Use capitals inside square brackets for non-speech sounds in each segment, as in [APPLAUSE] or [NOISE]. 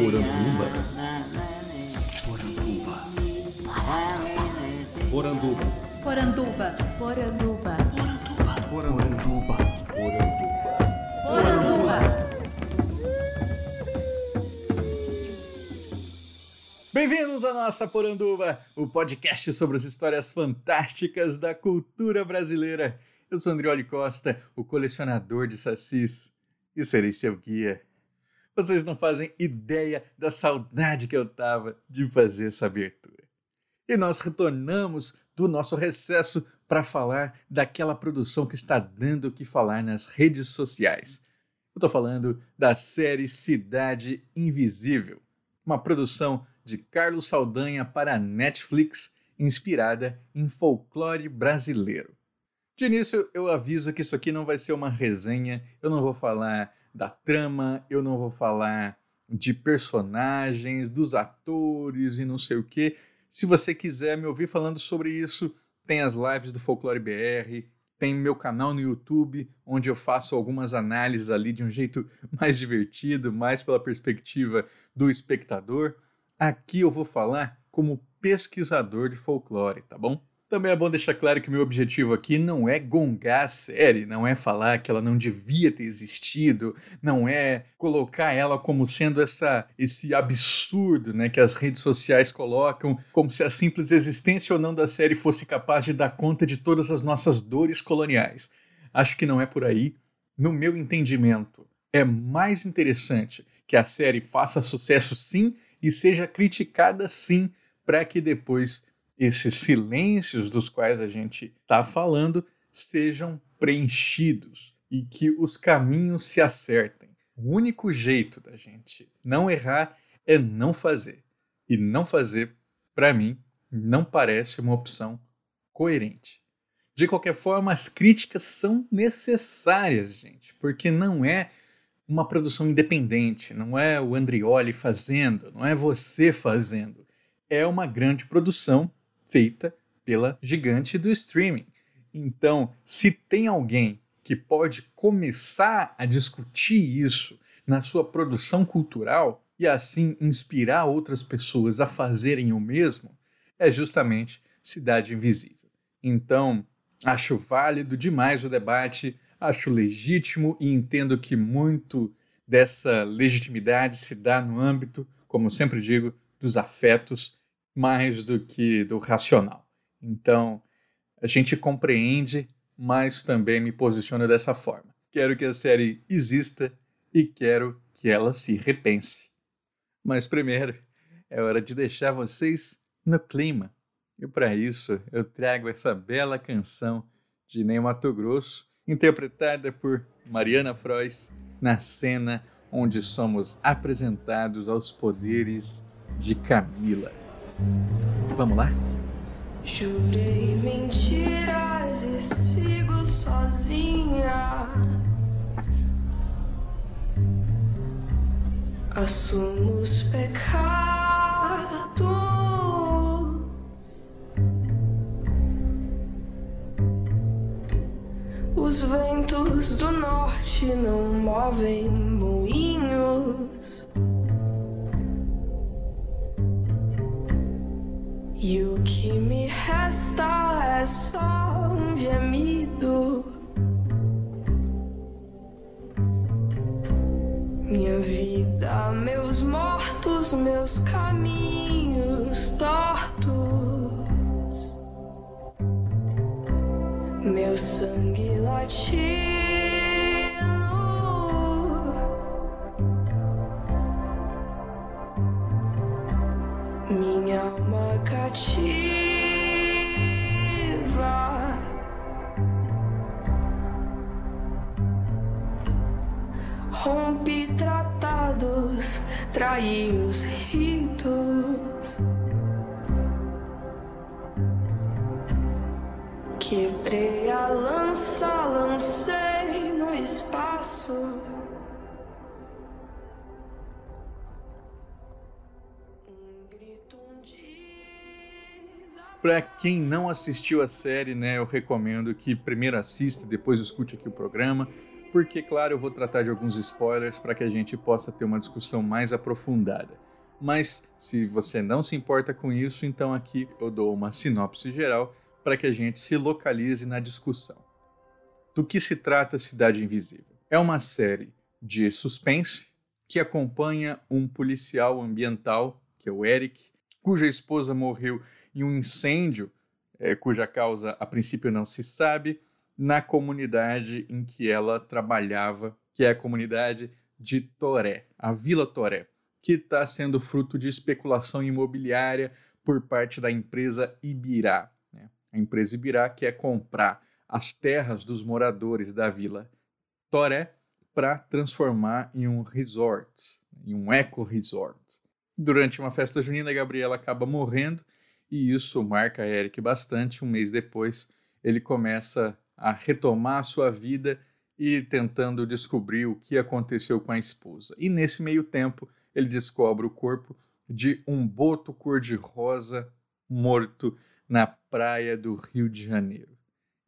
Poranduba. Poranduba. Poranduba. Poranduba. Poranduba. Poranduba. Poranduba. Bem-vindos à nossa Poranduba, o podcast sobre as histórias fantásticas da cultura brasileira. Eu sou Andrioli Costa, o colecionador de sacis, e serei seu guia. Vocês não fazem ideia da saudade que eu tava de fazer essa abertura. E nós retornamos do nosso recesso para falar daquela produção que está dando o que falar nas redes sociais. Eu estou falando da série Cidade Invisível, uma produção de Carlos Saldanha para a Netflix, inspirada em folclore brasileiro. De início, eu aviso que isso aqui não vai ser uma resenha, eu não vou falar da trama, eu não vou falar de personagens, dos atores e não sei o que. Se você quiser me ouvir falando sobre isso, tem as lives do Folclore BR, tem meu canal no YouTube, onde eu faço algumas análises ali de um jeito [LAUGHS] mais divertido, mais pela perspectiva do espectador. Aqui eu vou falar como pesquisador de folclore, tá bom? Também é bom deixar claro que o meu objetivo aqui não é gongar a série, não é falar que ela não devia ter existido, não é colocar ela como sendo essa, esse absurdo né, que as redes sociais colocam, como se a simples existência ou não da série fosse capaz de dar conta de todas as nossas dores coloniais. Acho que não é por aí. No meu entendimento, é mais interessante que a série faça sucesso sim e seja criticada sim, para que depois esses silêncios dos quais a gente está falando sejam preenchidos e que os caminhos se acertem. O único jeito da gente não errar é não fazer. E não fazer, para mim, não parece uma opção coerente. De qualquer forma, as críticas são necessárias, gente, porque não é uma produção independente, não é o Andrioli fazendo, não é você fazendo. É uma grande produção feita pela gigante do streaming. Então, se tem alguém que pode começar a discutir isso na sua produção cultural e assim inspirar outras pessoas a fazerem o mesmo, é justamente Cidade Invisível. Então, acho válido demais o debate, acho legítimo e entendo que muito dessa legitimidade se dá no âmbito, como sempre digo, dos afetos mais do que do racional. Então, a gente compreende, mas também me posiciona dessa forma. Quero que a série exista e quero que ela se repense. Mas primeiro, é hora de deixar vocês no clima. E para isso, eu trago essa bela canção de Ney Mato Grosso, interpretada por Mariana Frois, na cena onde somos apresentados aos poderes de Camila. Vamos lá? Jurei mentiras e sigo sozinha. Assumo os pecados. Os ventos do norte não movem moinhos. E o que me resta é só um gemido. Minha vida, meus mortos, meus caminhos tortos. Meu sangue latino. Rompi tratados, traí os ritos. Para quem não assistiu a série, né, eu recomendo que primeiro assista, depois escute aqui o programa, porque, claro, eu vou tratar de alguns spoilers para que a gente possa ter uma discussão mais aprofundada. Mas se você não se importa com isso, então aqui eu dou uma sinopse geral para que a gente se localize na discussão. Do que se trata Cidade Invisível? É uma série de suspense que acompanha um policial ambiental, que é o Eric, cuja esposa morreu em um incêndio, é, cuja causa a princípio não se sabe, na comunidade em que ela trabalhava, que é a comunidade de Toré, a Vila Toré, que está sendo fruto de especulação imobiliária por parte da empresa Ibirá. Né? A empresa Ibirá quer comprar as terras dos moradores da Vila Toré para transformar em um resort, em um eco-resort. Durante uma festa junina, Gabriela acaba morrendo e isso marca Eric bastante. Um mês depois, ele começa a retomar a sua vida e tentando descobrir o que aconteceu com a esposa. E nesse meio tempo, ele descobre o corpo de um boto cor-de-rosa morto na praia do Rio de Janeiro.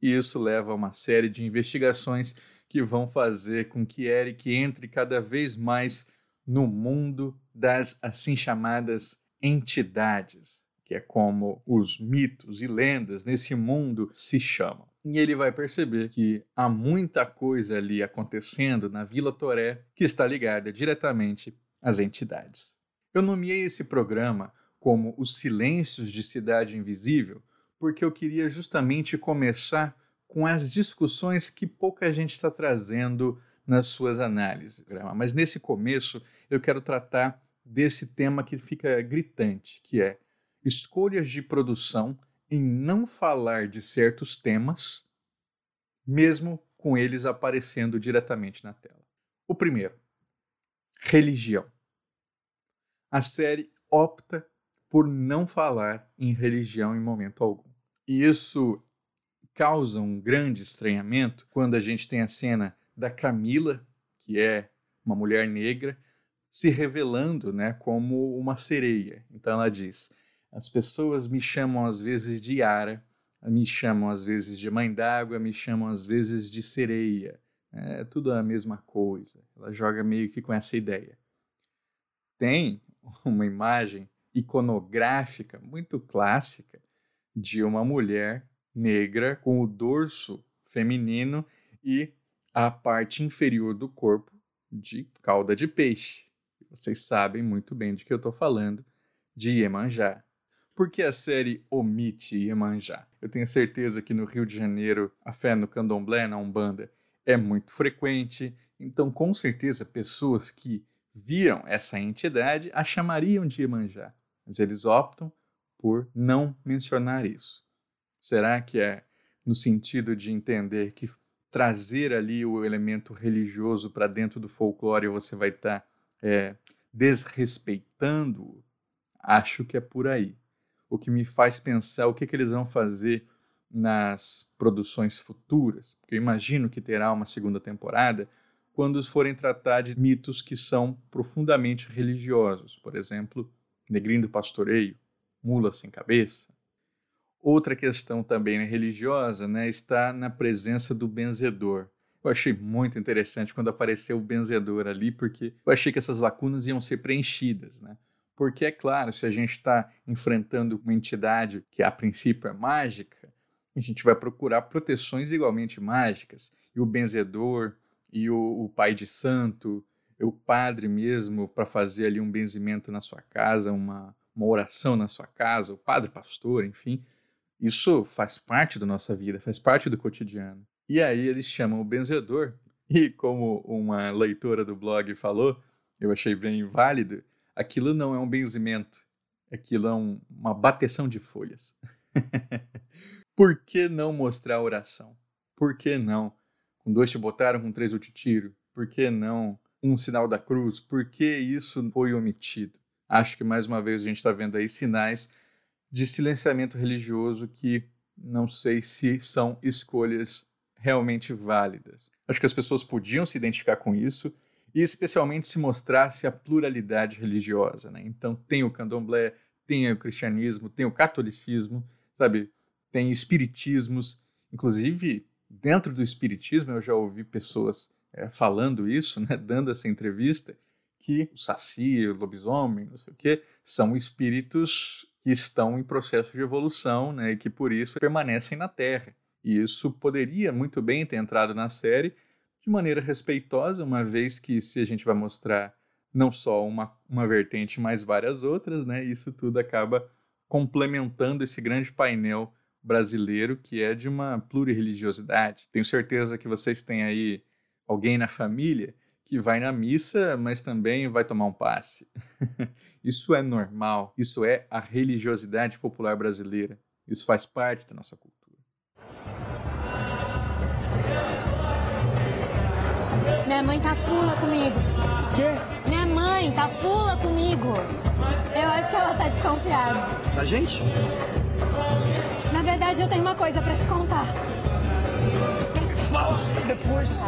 E isso leva a uma série de investigações que vão fazer com que Eric entre cada vez mais no mundo das assim chamadas entidades, que é como os mitos e lendas nesse mundo se chamam. E ele vai perceber que há muita coisa ali acontecendo na Vila Toré que está ligada diretamente às entidades. Eu nomeei esse programa como Os Silêncios de Cidade Invisível porque eu queria justamente começar com as discussões que pouca gente está trazendo nas suas análises. Mas nesse começo eu quero tratar desse tema que fica gritante, que é escolhas de produção em não falar de certos temas, mesmo com eles aparecendo diretamente na tela. O primeiro, religião. A série opta por não falar em religião em momento algum. E isso causa um grande estranhamento quando a gente tem a cena da Camila, que é uma mulher negra, se revelando né, como uma sereia. Então ela diz: as pessoas me chamam às vezes de Yara, me chamam às vezes de mãe d'água, me chamam às vezes de sereia. É tudo a mesma coisa. Ela joga meio que com essa ideia. Tem uma imagem iconográfica muito clássica de uma mulher negra com o dorso feminino e a parte inferior do corpo de cauda de peixe. Vocês sabem muito bem de que eu estou falando, de Iemanjá. Por que a série omite Iemanjá? Eu tenho certeza que no Rio de Janeiro a fé no candomblé, na Umbanda, é muito frequente, então com certeza pessoas que viram essa entidade a chamariam de Iemanjá, mas eles optam por não mencionar isso. Será que é no sentido de entender que trazer ali o elemento religioso para dentro do folclore você vai estar tá, é, desrespeitando? Acho que é por aí o que me faz pensar o que, que eles vão fazer nas produções futuras, porque eu imagino que terá uma segunda temporada quando forem tratar de mitos que são profundamente religiosos, por exemplo, Negrinho do Pastoreio, Mula Sem Cabeça. Outra questão também religiosa né, está na presença do benzedor. Eu achei muito interessante quando apareceu o benzedor ali, porque eu achei que essas lacunas iam ser preenchidas. Né? Porque, é claro, se a gente está enfrentando uma entidade que a princípio é mágica, a gente vai procurar proteções igualmente mágicas. E o benzedor, e o, o pai de santo, e o padre mesmo, para fazer ali um benzimento na sua casa, uma, uma oração na sua casa, o padre pastor, enfim. Isso faz parte da nossa vida, faz parte do cotidiano. E aí eles chamam o benzedor, e como uma leitora do blog falou, eu achei bem válido, aquilo não é um benzimento, aquilo é um, uma bateção de folhas. [LAUGHS] Por que não mostrar oração? Por que não? Com dois te botaram, com três eu te tiro. Por que não um sinal da cruz? Por que isso foi omitido? Acho que mais uma vez a gente está vendo aí sinais de silenciamento religioso que não sei se são escolhas realmente válidas. Acho que as pessoas podiam se identificar com isso e especialmente se mostrasse a pluralidade religiosa. Né? Então tem o candomblé, tem o cristianismo, tem o catolicismo, sabe? Tem espiritismos, inclusive dentro do espiritismo eu já ouvi pessoas é, falando isso, né, [LAUGHS] dando essa entrevista, que o saci, o lobisomem, não sei o quê, são espíritos que estão em processo de evolução né, e que por isso permanecem na Terra. E isso poderia muito bem ter entrado na série de maneira respeitosa, uma vez que se a gente vai mostrar não só uma, uma vertente, mas várias outras, né, isso tudo acaba complementando esse grande painel brasileiro que é de uma plurireligiosidade. Tenho certeza que vocês têm aí alguém na família que vai na missa, mas também vai tomar um passe. [LAUGHS] isso é normal, isso é a religiosidade popular brasileira. Isso faz parte da nossa cultura. Minha mãe tá fula comigo. Quê? Minha mãe tá fula comigo. Eu acho que ela tá desconfiada. Da gente? Na verdade, eu tenho uma coisa pra te contar. Fala depois.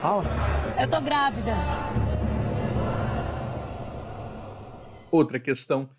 Fala. Eu tô grávida. Outra questão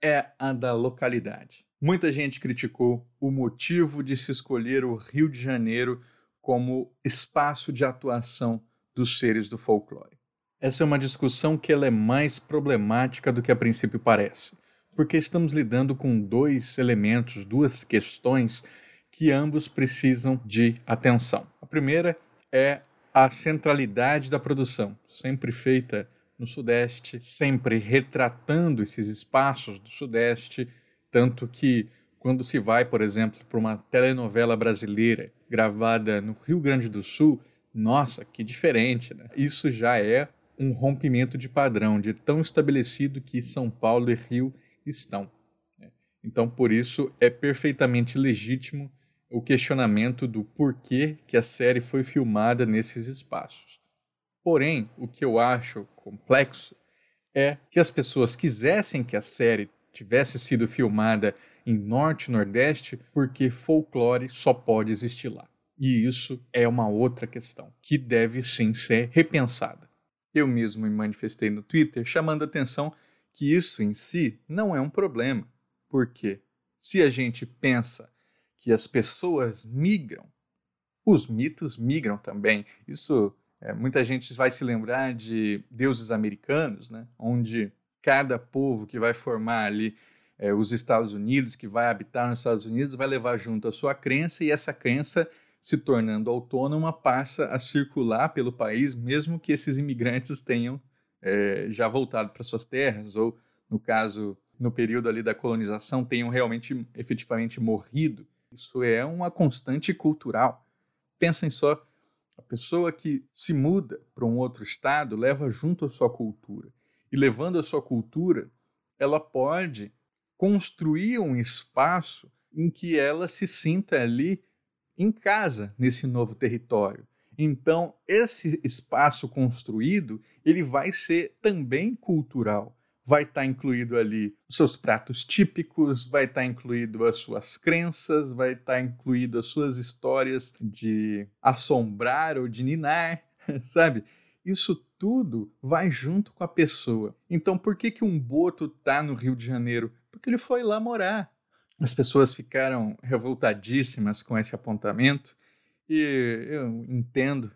é a da localidade. Muita gente criticou o motivo de se escolher o Rio de Janeiro como espaço de atuação dos seres do folclore. Essa é uma discussão que ela é mais problemática do que a princípio parece, porque estamos lidando com dois elementos, duas questões que ambos precisam de atenção. A primeira é a centralidade da produção, sempre feita no Sudeste, sempre retratando esses espaços do Sudeste, tanto que quando se vai, por exemplo, para uma telenovela brasileira gravada no Rio Grande do Sul, nossa, que diferente, né? Isso já é um rompimento de padrão, de tão estabelecido que São Paulo e Rio estão. né? Então, por isso, é perfeitamente legítimo o questionamento do porquê que a série foi filmada nesses espaços. Porém, o que eu acho complexo é que as pessoas quisessem que a série tivesse sido filmada em Norte e Nordeste porque folclore só pode existir lá. E isso é uma outra questão que deve sim ser repensada. Eu mesmo me manifestei no Twitter chamando a atenção que isso em si não é um problema, porque se a gente pensa que as pessoas migram, os mitos migram também. Isso é, muita gente vai se lembrar de deuses americanos, né? onde cada povo que vai formar ali é, os Estados Unidos, que vai habitar nos Estados Unidos, vai levar junto a sua crença e essa crença, se tornando autônoma, passa a circular pelo país, mesmo que esses imigrantes tenham é, já voltado para suas terras, ou, no caso, no período ali da colonização, tenham realmente, efetivamente morrido. Isso é uma constante cultural. Pensem só, a pessoa que se muda para um outro estado leva junto a sua cultura. E levando a sua cultura, ela pode construir um espaço em que ela se sinta ali em casa nesse novo território. Então, esse espaço construído, ele vai ser também cultural. Vai estar incluído ali os seus pratos típicos, vai estar incluído as suas crenças, vai estar incluído as suas histórias de assombrar ou de ninar, [LAUGHS] sabe? Isso tudo vai junto com a pessoa. Então, por que que um boto tá no Rio de Janeiro? Porque ele foi lá morar. As pessoas ficaram revoltadíssimas com esse apontamento e eu entendo,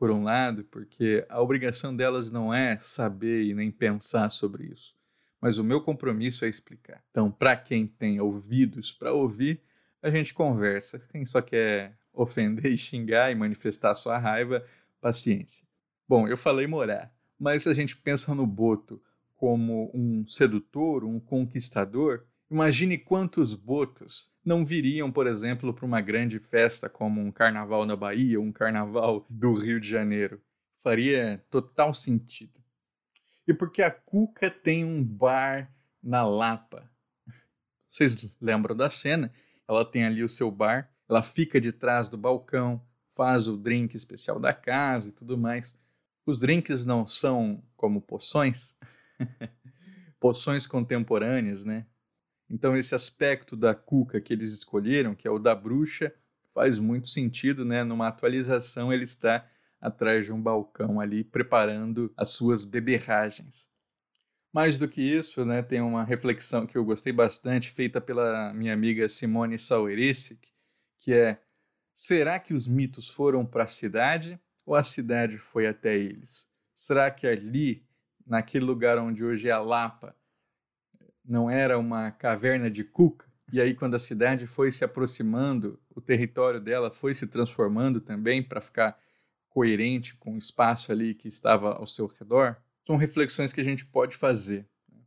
por um lado, porque a obrigação delas não é saber e nem pensar sobre isso, mas o meu compromisso é explicar. Então, para quem tem ouvidos para ouvir, a gente conversa. Quem só quer ofender e xingar e manifestar sua raiva, paciência. Bom, eu falei morar, mas se a gente pensa no Boto como um sedutor, um conquistador, imagine quantos botos não viriam, por exemplo, para uma grande festa como um carnaval na Bahia, um carnaval do Rio de Janeiro. Faria total sentido. E porque a Cuca tem um bar na Lapa. Vocês lembram da cena? Ela tem ali o seu bar, ela fica de trás do balcão, faz o drink especial da casa e tudo mais. Os drinks não são como poções, [LAUGHS] poções contemporâneas, né? Então esse aspecto da cuca que eles escolheram, que é o da bruxa, faz muito sentido, né? Numa atualização, ele está atrás de um balcão ali, preparando as suas beberragens. Mais do que isso, né, tem uma reflexão que eu gostei bastante, feita pela minha amiga Simone Sauerissig, que é: será que os mitos foram para a cidade ou a cidade foi até eles? Será que ali, naquele lugar onde hoje é a Lapa, não era uma caverna de cuca? E aí, quando a cidade foi se aproximando, o território dela foi se transformando também para ficar coerente com o espaço ali que estava ao seu redor? São reflexões que a gente pode fazer. Né?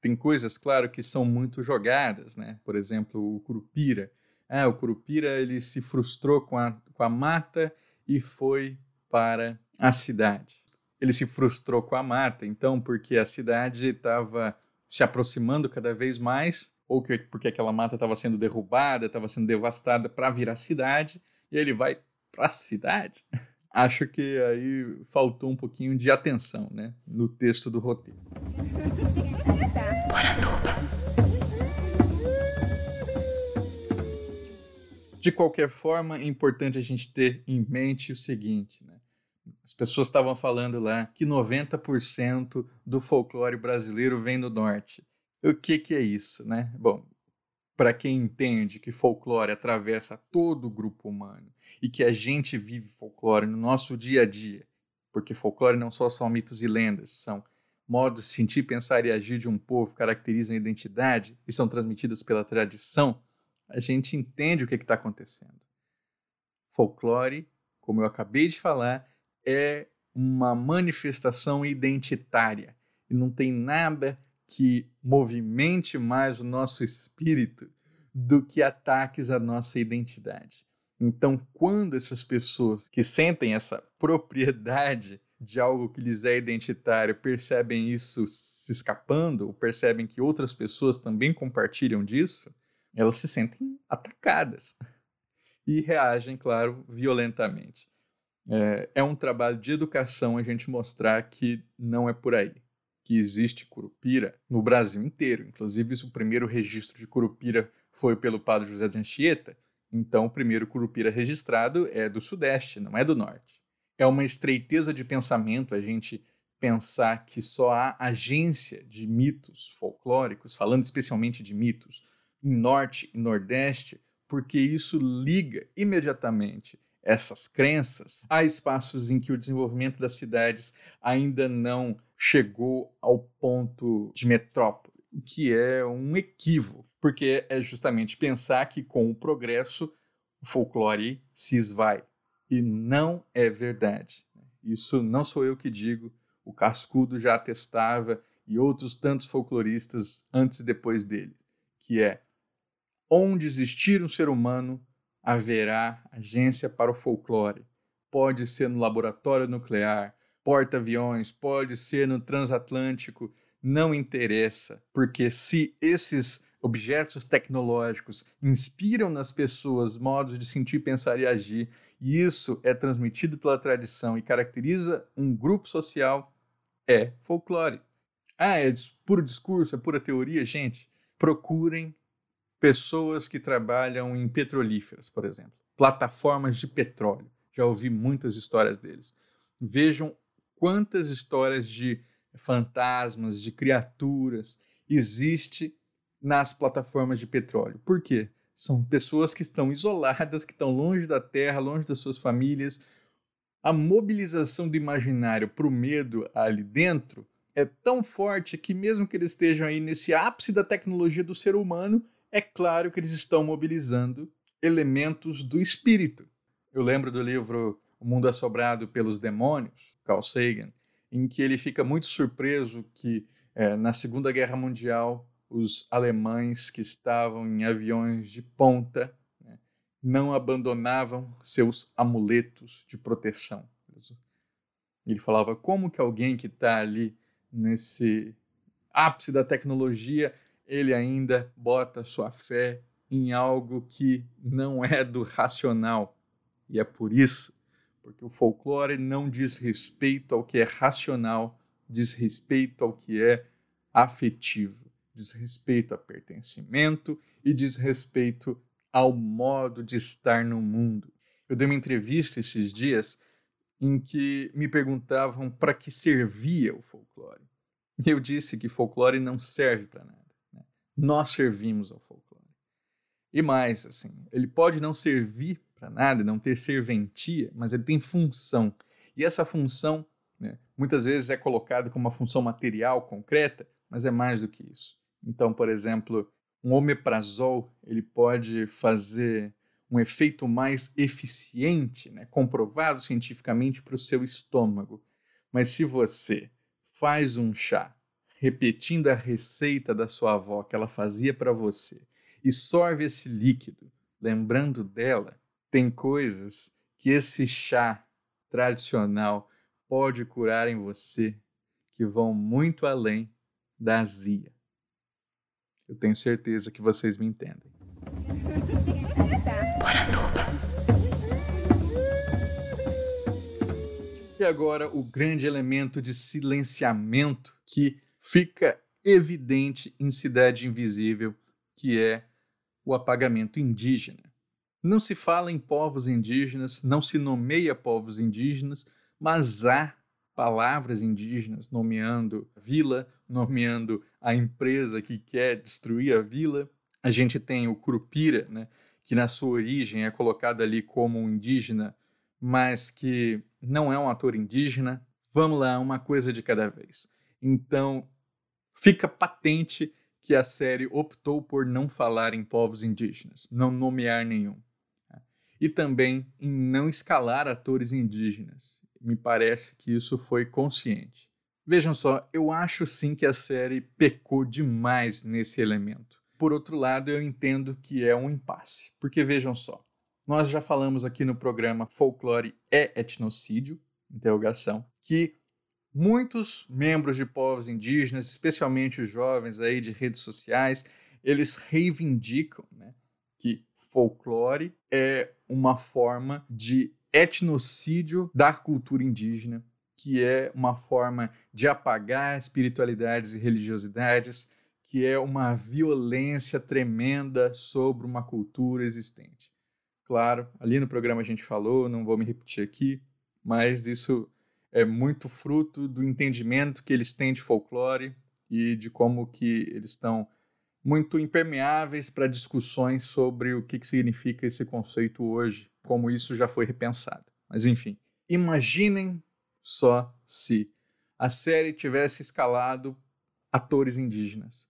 Tem coisas, claro, que são muito jogadas, né? Por exemplo, o Curupira. Ah, o Curupira ele se frustrou com a, com a mata e foi para a cidade. Ele se frustrou com a mata, então, porque a cidade estava se aproximando cada vez mais, ou que, porque aquela mata estava sendo derrubada, estava sendo devastada para virar cidade, e ele vai para a cidade. [LAUGHS] Acho que aí faltou um pouquinho de atenção né, no texto do roteiro. De qualquer forma, é importante a gente ter em mente o seguinte? As pessoas estavam falando lá que 90% do folclore brasileiro vem do norte. O que, que é isso, né? Bom, para quem entende que folclore atravessa todo o grupo humano e que a gente vive folclore no nosso dia a dia, porque folclore não só são mitos e lendas, são modos de sentir, pensar e agir de um povo, caracterizam a identidade e são transmitidas pela tradição, a gente entende o que está acontecendo. Folclore, como eu acabei de falar, é uma manifestação identitária e não tem nada que movimente mais o nosso espírito do que ataques à nossa identidade. Então, quando essas pessoas que sentem essa propriedade de algo que lhes é identitário percebem isso se escapando, ou percebem que outras pessoas também compartilham disso, elas se sentem atacadas [LAUGHS] e reagem, claro, violentamente. É, é um trabalho de educação a gente mostrar que não é por aí, que existe curupira no Brasil inteiro. Inclusive, o primeiro registro de curupira foi pelo padre José de Anchieta, então o primeiro curupira registrado é do Sudeste, não é do Norte. É uma estreiteza de pensamento a gente pensar que só há agência de mitos folclóricos, falando especialmente de mitos, em Norte e Nordeste, porque isso liga imediatamente essas crenças a espaços em que o desenvolvimento das cidades ainda não chegou ao ponto de metrópole, que é um equívoco, porque é justamente pensar que com o progresso o folclore se esvai. E não é verdade. Isso não sou eu que digo, o Cascudo já atestava e outros tantos folcloristas antes e depois dele, que é onde existir um ser humano, haverá agência para o folclore. Pode ser no laboratório nuclear, porta-aviões, pode ser no transatlântico, não interessa, porque se esses objetos tecnológicos inspiram nas pessoas modos de sentir, pensar e agir, e isso é transmitido pela tradição e caracteriza um grupo social, é folclore. Ah, é puro discurso, é pura teoria? Gente, procurem pessoas que trabalham em petrolíferas, por exemplo, plataformas de petróleo. Já ouvi muitas histórias deles. Vejam quantas histórias de fantasmas, de criaturas existe nas plataformas de petróleo. Por quê? São pessoas que estão isoladas, que estão longe da terra, longe das suas famílias. A mobilização do imaginário para o medo ali dentro é tão forte que, mesmo que eles estejam aí nesse ápice da tecnologia do ser humano, é claro que eles estão mobilizando elementos do espírito. Eu lembro do livro O Mundo Assobrado pelos Demônios, Carl Sagan, em que ele fica muito surpreso que é, na Segunda Guerra Mundial os alemães que estavam em aviões de ponta né, não abandonavam seus amuletos de proteção. Ele falava como que alguém que está ali nesse ápice da tecnologia ele ainda bota sua fé em algo que não é do racional. E é por isso, porque o folclore não diz respeito ao que é racional, diz respeito ao que é afetivo, diz respeito a pertencimento e diz respeito ao modo de estar no mundo. Eu dei uma entrevista esses dias em que me perguntavam para que servia o folclore. Eu disse que folclore não serve para nada. Nós servimos ao folclore. E mais, assim, ele pode não servir para nada, não ter serventia, mas ele tem função. E essa função, né, muitas vezes é colocada como uma função material, concreta, mas é mais do que isso. Então, por exemplo, um omeprazol ele pode fazer um efeito mais eficiente, né, comprovado cientificamente para o seu estômago. Mas se você faz um chá repetindo a receita da sua avó que ela fazia para você e sorve esse líquido, lembrando dela, tem coisas que esse chá tradicional pode curar em você que vão muito além da azia. Eu tenho certeza que vocês me entendem. [LAUGHS] E agora o grande elemento de silenciamento que fica evidente em Cidade Invisível, que é o apagamento indígena. Não se fala em povos indígenas, não se nomeia povos indígenas, mas há palavras indígenas nomeando vila, nomeando a empresa que quer destruir a vila. A gente tem o Curupira, né, que na sua origem é colocado ali como um indígena, mas que não é um ator indígena. Vamos lá, uma coisa de cada vez. Então, fica patente que a série optou por não falar em povos indígenas, não nomear nenhum. Né? E também em não escalar atores indígenas. Me parece que isso foi consciente. Vejam só, eu acho sim que a série pecou demais nesse elemento. Por outro lado, eu entendo que é um impasse. Porque vejam só, nós já falamos aqui no programa Folclore é Etnocídio, interrogação, que muitos membros de povos indígenas, especialmente os jovens aí de redes sociais, eles reivindicam né, que folclore é uma forma de etnocídio da cultura indígena, que é uma forma de apagar espiritualidades e religiosidades, que é uma violência tremenda sobre uma cultura existente. Claro, ali no programa a gente falou, não vou me repetir aqui, mas isso é muito fruto do entendimento que eles têm de folclore e de como que eles estão muito impermeáveis para discussões sobre o que, que significa esse conceito hoje, como isso já foi repensado. Mas enfim, imaginem só se a série tivesse escalado atores indígenas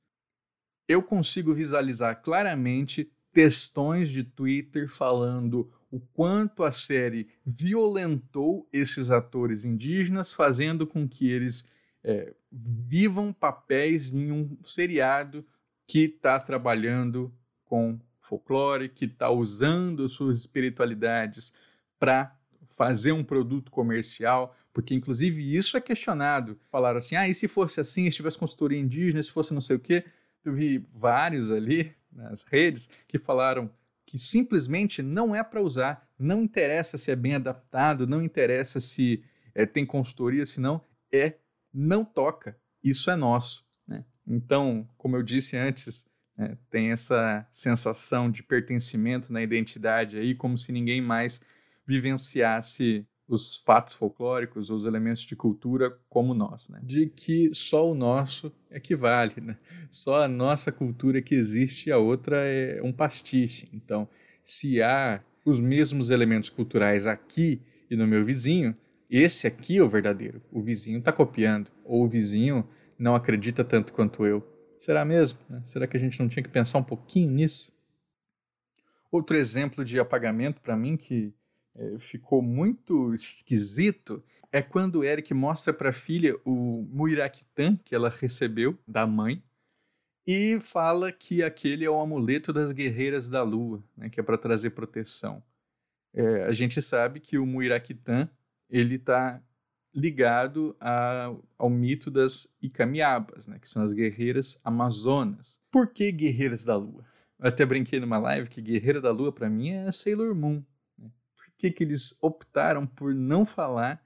eu consigo visualizar claramente textões de Twitter falando o quanto a série violentou esses atores indígenas, fazendo com que eles é, vivam papéis em um seriado que está trabalhando com folclore, que está usando suas espiritualidades para fazer um produto comercial, porque inclusive isso é questionado. Falaram assim: ah, e se fosse assim, se tivesse consultoria indígena, se fosse não sei o quê eu vi vários ali nas redes que falaram que simplesmente não é para usar, não interessa se é bem adaptado, não interessa se é, tem consultoria, se não, é não toca, isso é nosso. Né? Então, como eu disse antes, é, tem essa sensação de pertencimento na identidade aí, como se ninguém mais vivenciasse os fatos folclóricos, os elementos de cultura como nós, né? De que só o nosso equivale, né? Só a nossa cultura que existe, a outra é um pastiche. Então, se há os mesmos elementos culturais aqui e no meu vizinho, esse aqui é o verdadeiro. O vizinho está copiando, ou o vizinho não acredita tanto quanto eu. Será mesmo? Né? Será que a gente não tinha que pensar um pouquinho nisso? Outro exemplo de apagamento para mim que é, ficou muito esquisito é quando o Eric mostra para a filha o Muiraquitã que ela recebeu da mãe e fala que aquele é o amuleto das guerreiras da lua, né, que é para trazer proteção. É, a gente sabe que o Muiraquitã ele está ligado a, ao mito das Icamiabas, né, que são as guerreiras amazonas. Por que guerreiras da lua? Eu até brinquei numa live que guerreira da lua para mim é Sailor Moon que, que eles optaram por não falar,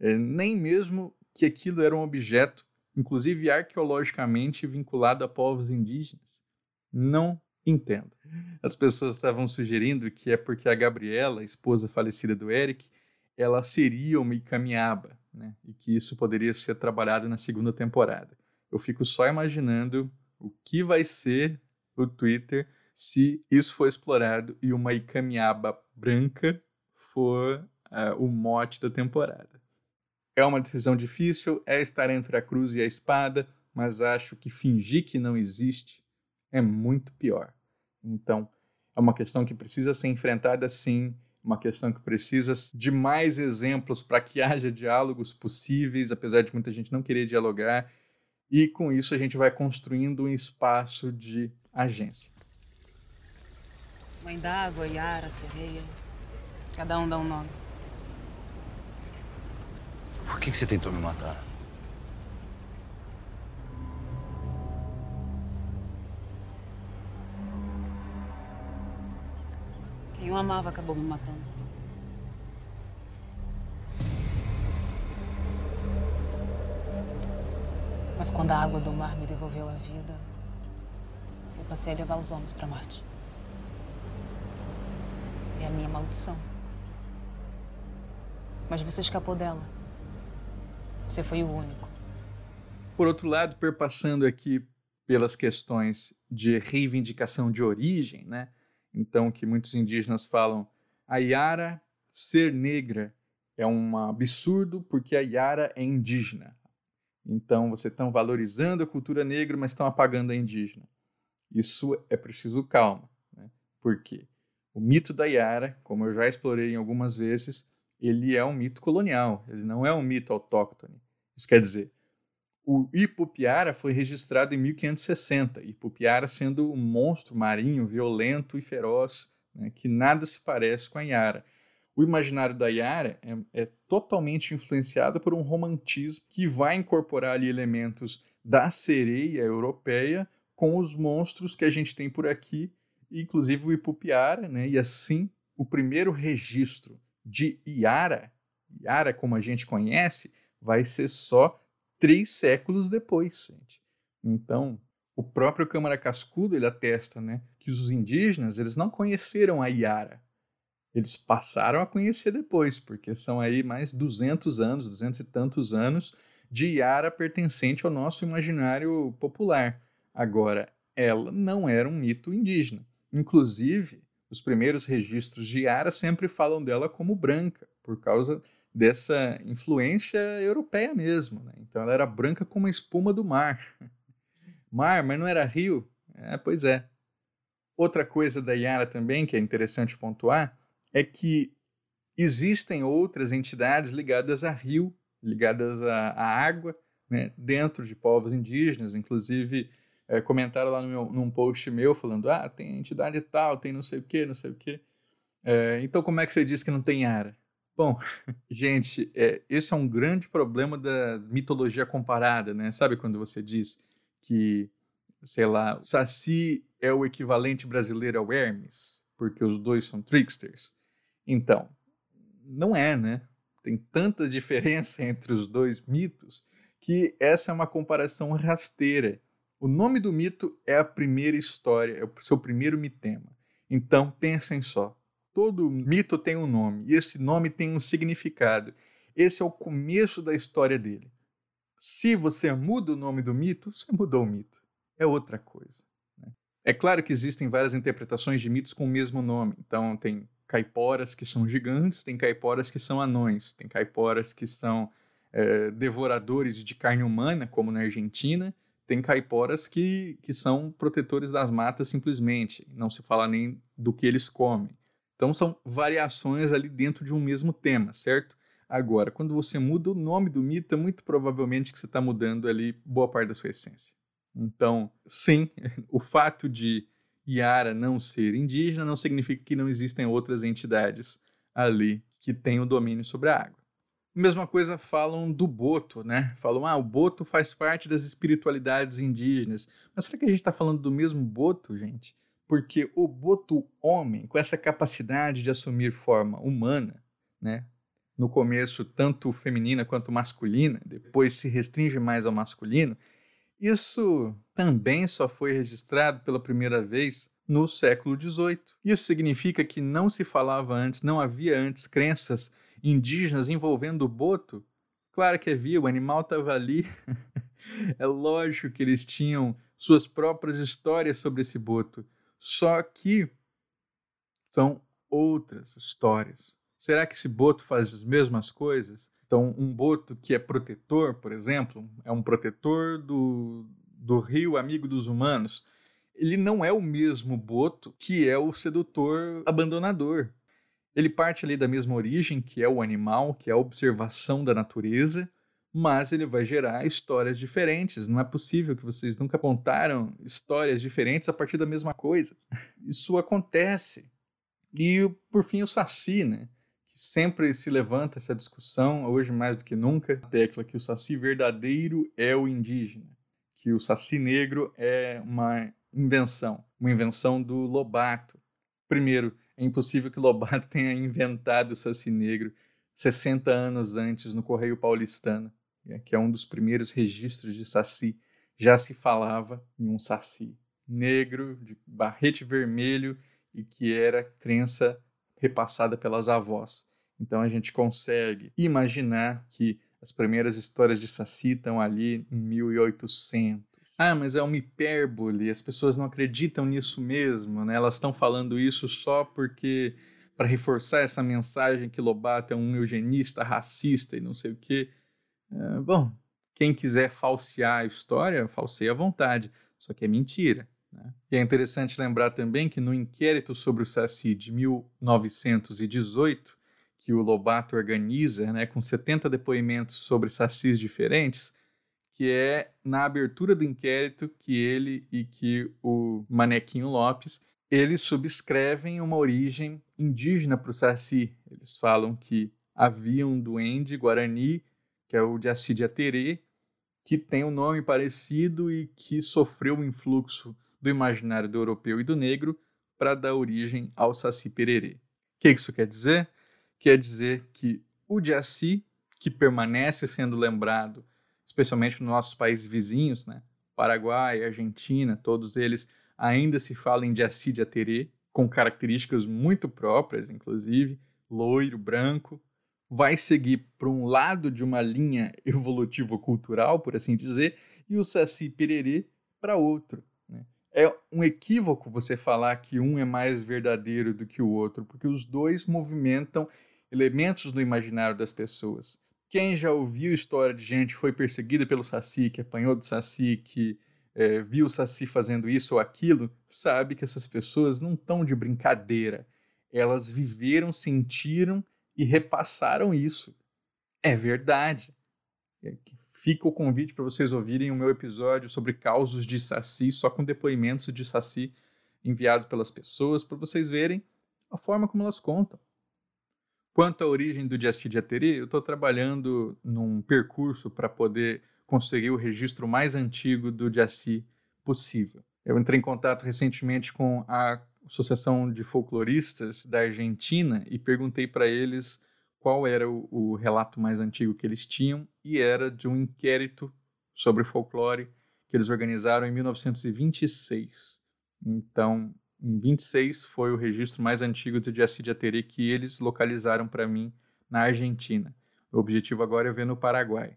é, nem mesmo que aquilo era um objeto, inclusive arqueologicamente vinculado a povos indígenas. Não Entendo. As pessoas estavam sugerindo que é porque a Gabriela, a esposa falecida do Eric, ela seria uma Ikamiaba, né? E que isso poderia ser trabalhado na segunda temporada. Eu fico só imaginando o que vai ser o Twitter se isso for explorado e uma Ikamiaba branca for uh, o mote da temporada. É uma decisão difícil, é estar entre a cruz e a espada, mas acho que fingir que não existe é muito pior. Então, é uma questão que precisa ser enfrentada sim, uma questão que precisa de mais exemplos para que haja diálogos possíveis, apesar de muita gente não querer dialogar, e com isso a gente vai construindo um espaço de agência. Mãe d'água, Yara, Serreia, cada um dá um nome. Por que, que você tentou me matar? Quem eu amava acabou me matando. Mas quando a água do mar me devolveu a vida, eu passei a levar os homens para Marte. É a minha maldição. Mas você escapou dela. Você foi o único. Por outro lado, perpassando aqui pelas questões de reivindicação de origem, né? Então, que muitos indígenas falam, a Yara ser negra é um absurdo porque a Yara é indígena. Então, vocês estão valorizando a cultura negra, mas estão apagando a indígena. Isso é preciso calma. Né? Por quê? O mito da Yara, como eu já explorei em algumas vezes, ele é um mito colonial, ele não é um mito autóctone. Isso quer dizer, o Ipupiara foi registrado em 1560, Ipupiara sendo um monstro marinho violento e feroz, né, que nada se parece com a Yara. O imaginário da Yara é, é, totalmente influenciado por um romantismo que vai incorporar ali elementos da sereia europeia com os monstros que a gente tem por aqui, inclusive o Ipupiara, né, e assim o primeiro registro de Yara, Yara como a gente conhece, vai ser só três séculos depois, gente. Então, o próprio Câmara Cascudo ele atesta, né, que os indígenas eles não conheceram a Iara. Eles passaram a conhecer depois, porque são aí mais 200 anos, 200 e tantos anos de Iara pertencente ao nosso imaginário popular. Agora, ela não era um mito indígena. Inclusive, os primeiros registros de Iara sempre falam dela como branca, por causa dessa influência europeia mesmo. Né? Então ela era branca como a espuma do mar. [LAUGHS] Mar, mas não era rio? É, pois é. Outra coisa da Yara também que é interessante pontuar é que existem outras entidades ligadas a rio, ligadas à água, né, dentro de povos indígenas. Inclusive, é, comentaram lá no meu, num post meu falando: ah, tem entidade tal, tem não sei o que, não sei o que. É, então, como é que você diz que não tem Yara? Bom, [LAUGHS] gente, é, esse é um grande problema da mitologia comparada, né? Sabe quando você diz que, sei lá, Saci é o equivalente brasileiro ao Hermes, porque os dois são tricksters? Então, não é, né? Tem tanta [LAUGHS] diferença entre os dois mitos que essa é uma comparação rasteira. O nome do mito é a primeira história, é o seu primeiro mitema. Então, pensem só Todo mito tem um nome e esse nome tem um significado. Esse é o começo da história dele. Se você muda o nome do mito, você mudou o mito. É outra coisa. Né? É claro que existem várias interpretações de mitos com o mesmo nome. Então, tem caiporas que são gigantes, tem caiporas que são anões, tem caiporas que são é, devoradores de carne humana, como na Argentina, tem caiporas que, que são protetores das matas simplesmente, não se fala nem do que eles comem. Então são variações ali dentro de um mesmo tema, certo? Agora, quando você muda o nome do mito, é muito provavelmente que você está mudando ali boa parte da sua essência. Então, sim, [LAUGHS] o fato de Yara não ser indígena não significa que não existem outras entidades ali que o domínio sobre a água. Mesma coisa falam do Boto, né? Falam, ah, o Boto faz parte das espiritualidades indígenas. Mas será que a gente está falando do mesmo Boto, gente? porque o boto homem, com essa capacidade de assumir forma humana, né, no começo tanto feminina quanto masculina, depois se restringe mais ao masculino, Isso também só foi registrado pela primeira vez no século XVIII. Isso significa que não se falava antes, não havia antes crenças indígenas envolvendo o boto? Claro que havia, o animal estava ali. [LAUGHS] é lógico que eles tinham suas próprias histórias sobre esse boto. Só que são outras histórias. Será que esse boto faz as mesmas coisas? Então, um boto que é protetor, por exemplo, é um protetor do, do rio amigo dos humanos. Ele não é o mesmo boto que é o sedutor abandonador. Ele parte ali da mesma origem, que é o animal, que é a observação da natureza, mas ele vai gerar histórias diferentes. Não é possível que vocês nunca contaram histórias diferentes a partir da mesma coisa. Isso acontece. E, por fim, o Saci, né? Que sempre se levanta essa discussão, hoje mais do que nunca, a tecla que o Saci verdadeiro é o indígena, que o Saci negro é uma invenção, uma invenção do Lobato. Primeiro, é impossível que Lobato [LAUGHS] tenha inventado o Saci negro 60 anos antes no Correio Paulistano, né, que é um dos primeiros registros de Saci. Já se falava em um Saci negro, de barrete vermelho e que era crença repassada pelas avós. Então a gente consegue imaginar que as primeiras histórias de Saci estão ali em 1800. Ah, mas é uma hipérbole, as pessoas não acreditam nisso mesmo, né? Elas estão falando isso só porque para reforçar essa mensagem que Lobato é um eugenista, racista e não sei o quê. É, bom, quem quiser falsear a história, falseia à vontade, só que é mentira. Né? E é interessante lembrar também que no inquérito sobre o Saci de 1918, que o Lobato organiza, né, com 70 depoimentos sobre sacis diferentes, que é na abertura do inquérito que ele e que o Manequinho Lopes eles subscrevem uma origem indígena para o Saci. Eles falam que havia um duende guarani, que é o de Aterê, que tem um nome parecido e que sofreu o influxo do imaginário do europeu e do negro para dar origem ao Saci Pererê. O que isso quer dizer? Quer dizer que o Jaci, que permanece sendo lembrado, especialmente nos nossos países vizinhos, né? Paraguai, Argentina, todos eles ainda se falam de Aterê, com características muito próprias, inclusive, loiro, branco, vai seguir para um lado de uma linha [LAUGHS] evolutivo-cultural, por assim dizer, e o Saci Pererê para outro é um equívoco você falar que um é mais verdadeiro do que o outro, porque os dois movimentam elementos do imaginário das pessoas. Quem já ouviu história de gente que foi perseguida pelo Saci, que apanhou do Saci, que é, viu o Saci fazendo isso ou aquilo, sabe que essas pessoas não estão de brincadeira. Elas viveram, sentiram e repassaram isso. É verdade. É fica o convite para vocês ouvirem o meu episódio sobre causos de Saci, só com depoimentos de Saci enviado pelas pessoas, para vocês verem a forma como elas contam. Quanto à origem do Jaci de Ateri, eu estou trabalhando num percurso para poder conseguir o registro mais antigo do Jaci possível. Eu entrei em contato recentemente com a Associação de Folcloristas da Argentina e perguntei para eles qual era o, o, relato mais antigo que eles tinham e era de um inquérito sobre folclore que eles organizaram em 1926. Então, em 26 foi o registro mais antigo do Jaci de Aterê que eles localizaram para mim na Argentina. O objetivo agora é ver no Paraguai.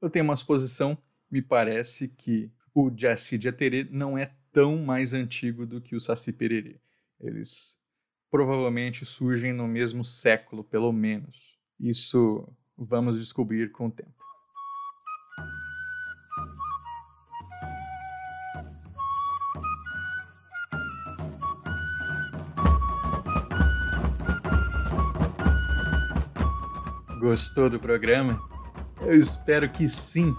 Eu tenho uma suposição, me parece que o Jaci de Aterê não é tão mais antigo do que o Saci Pererê. Eles provavelmente surgem no mesmo século, pelo menos. Isso vamos descobrir com o tempo. Gostou do programa? Eu espero que sim.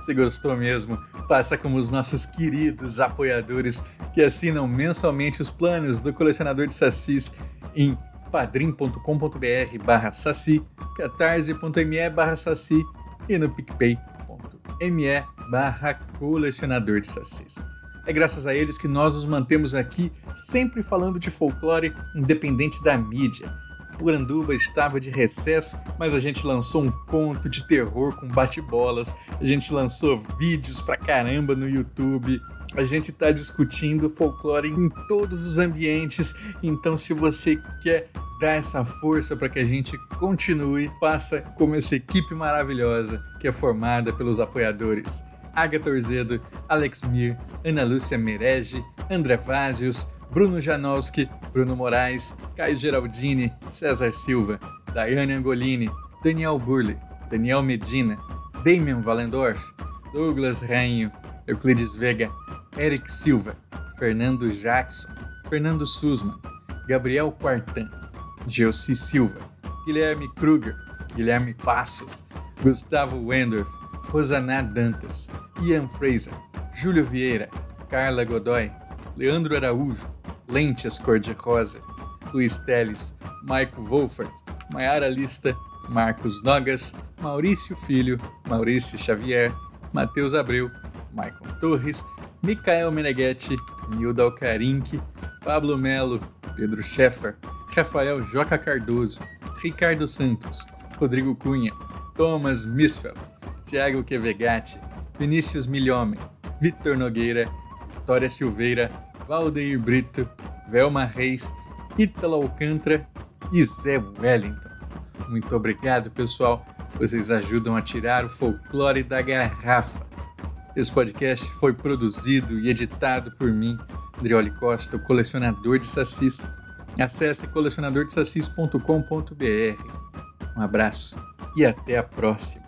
Se gostou mesmo, faça como os nossos queridos apoiadores que assinam mensalmente os planos do colecionador de sacis em padrim.com.br barra saci, catarse.me barra saci e no picpay.me barra colecionador de sacis. É graças a eles que nós nos mantemos aqui sempre falando de folclore independente da mídia. Poranduba estava de recesso, mas a gente lançou um conto de terror com bate-bolas, a gente lançou vídeos pra caramba no YouTube, a gente está discutindo folclore em todos os ambientes, então se você quer dar essa força para que a gente continue, faça como essa equipe maravilhosa que é formada pelos apoiadores. Agatha Orzedo, Alex Mir, Ana Lúcia Merege, André Vazios, Bruno Janowski, Bruno Moraes, Caio Geraldini, César Silva, Daiane Angolini, Daniel Burley, Daniel Medina, Damian Valendorf, Douglas Rainho, Euclides Vega, Eric Silva, Fernando Jackson, Fernando Sussman, Gabriel Quartan, Gelsi Silva, Guilherme Kruger, Guilherme Passos, Gustavo Wendorf, Rosaná Dantas, Ian Fraser, Júlio Vieira, Carla Godoy, Leandro Araújo, Lentes Cor-de-Rosa, Luiz Teles, Maico Wolfert, Maiara Lista, Marcos Nogas, Maurício Filho, Maurício Xavier, Matheus Abreu, Maicon Torres, Micael Meneghetti, Nilda Alcarinque, Pablo Melo, Pedro Scheffer, Rafael Joca Cardoso, Ricardo Santos, Rodrigo Cunha, Thomas Misfeld, Thiago Quevegatti, Vinícius Milhomem, Vitor Nogueira, Vitória Silveira, Valdeir Brito, Velma Reis, Ítalo Alcântara e Zé Wellington. Muito obrigado, pessoal. Vocês ajudam a tirar o folclore da garrafa. Esse podcast foi produzido e editado por mim, Drioli Costa, o colecionador de sacis. Acesse colecionadordesacis.com.br. Um abraço e até a próxima.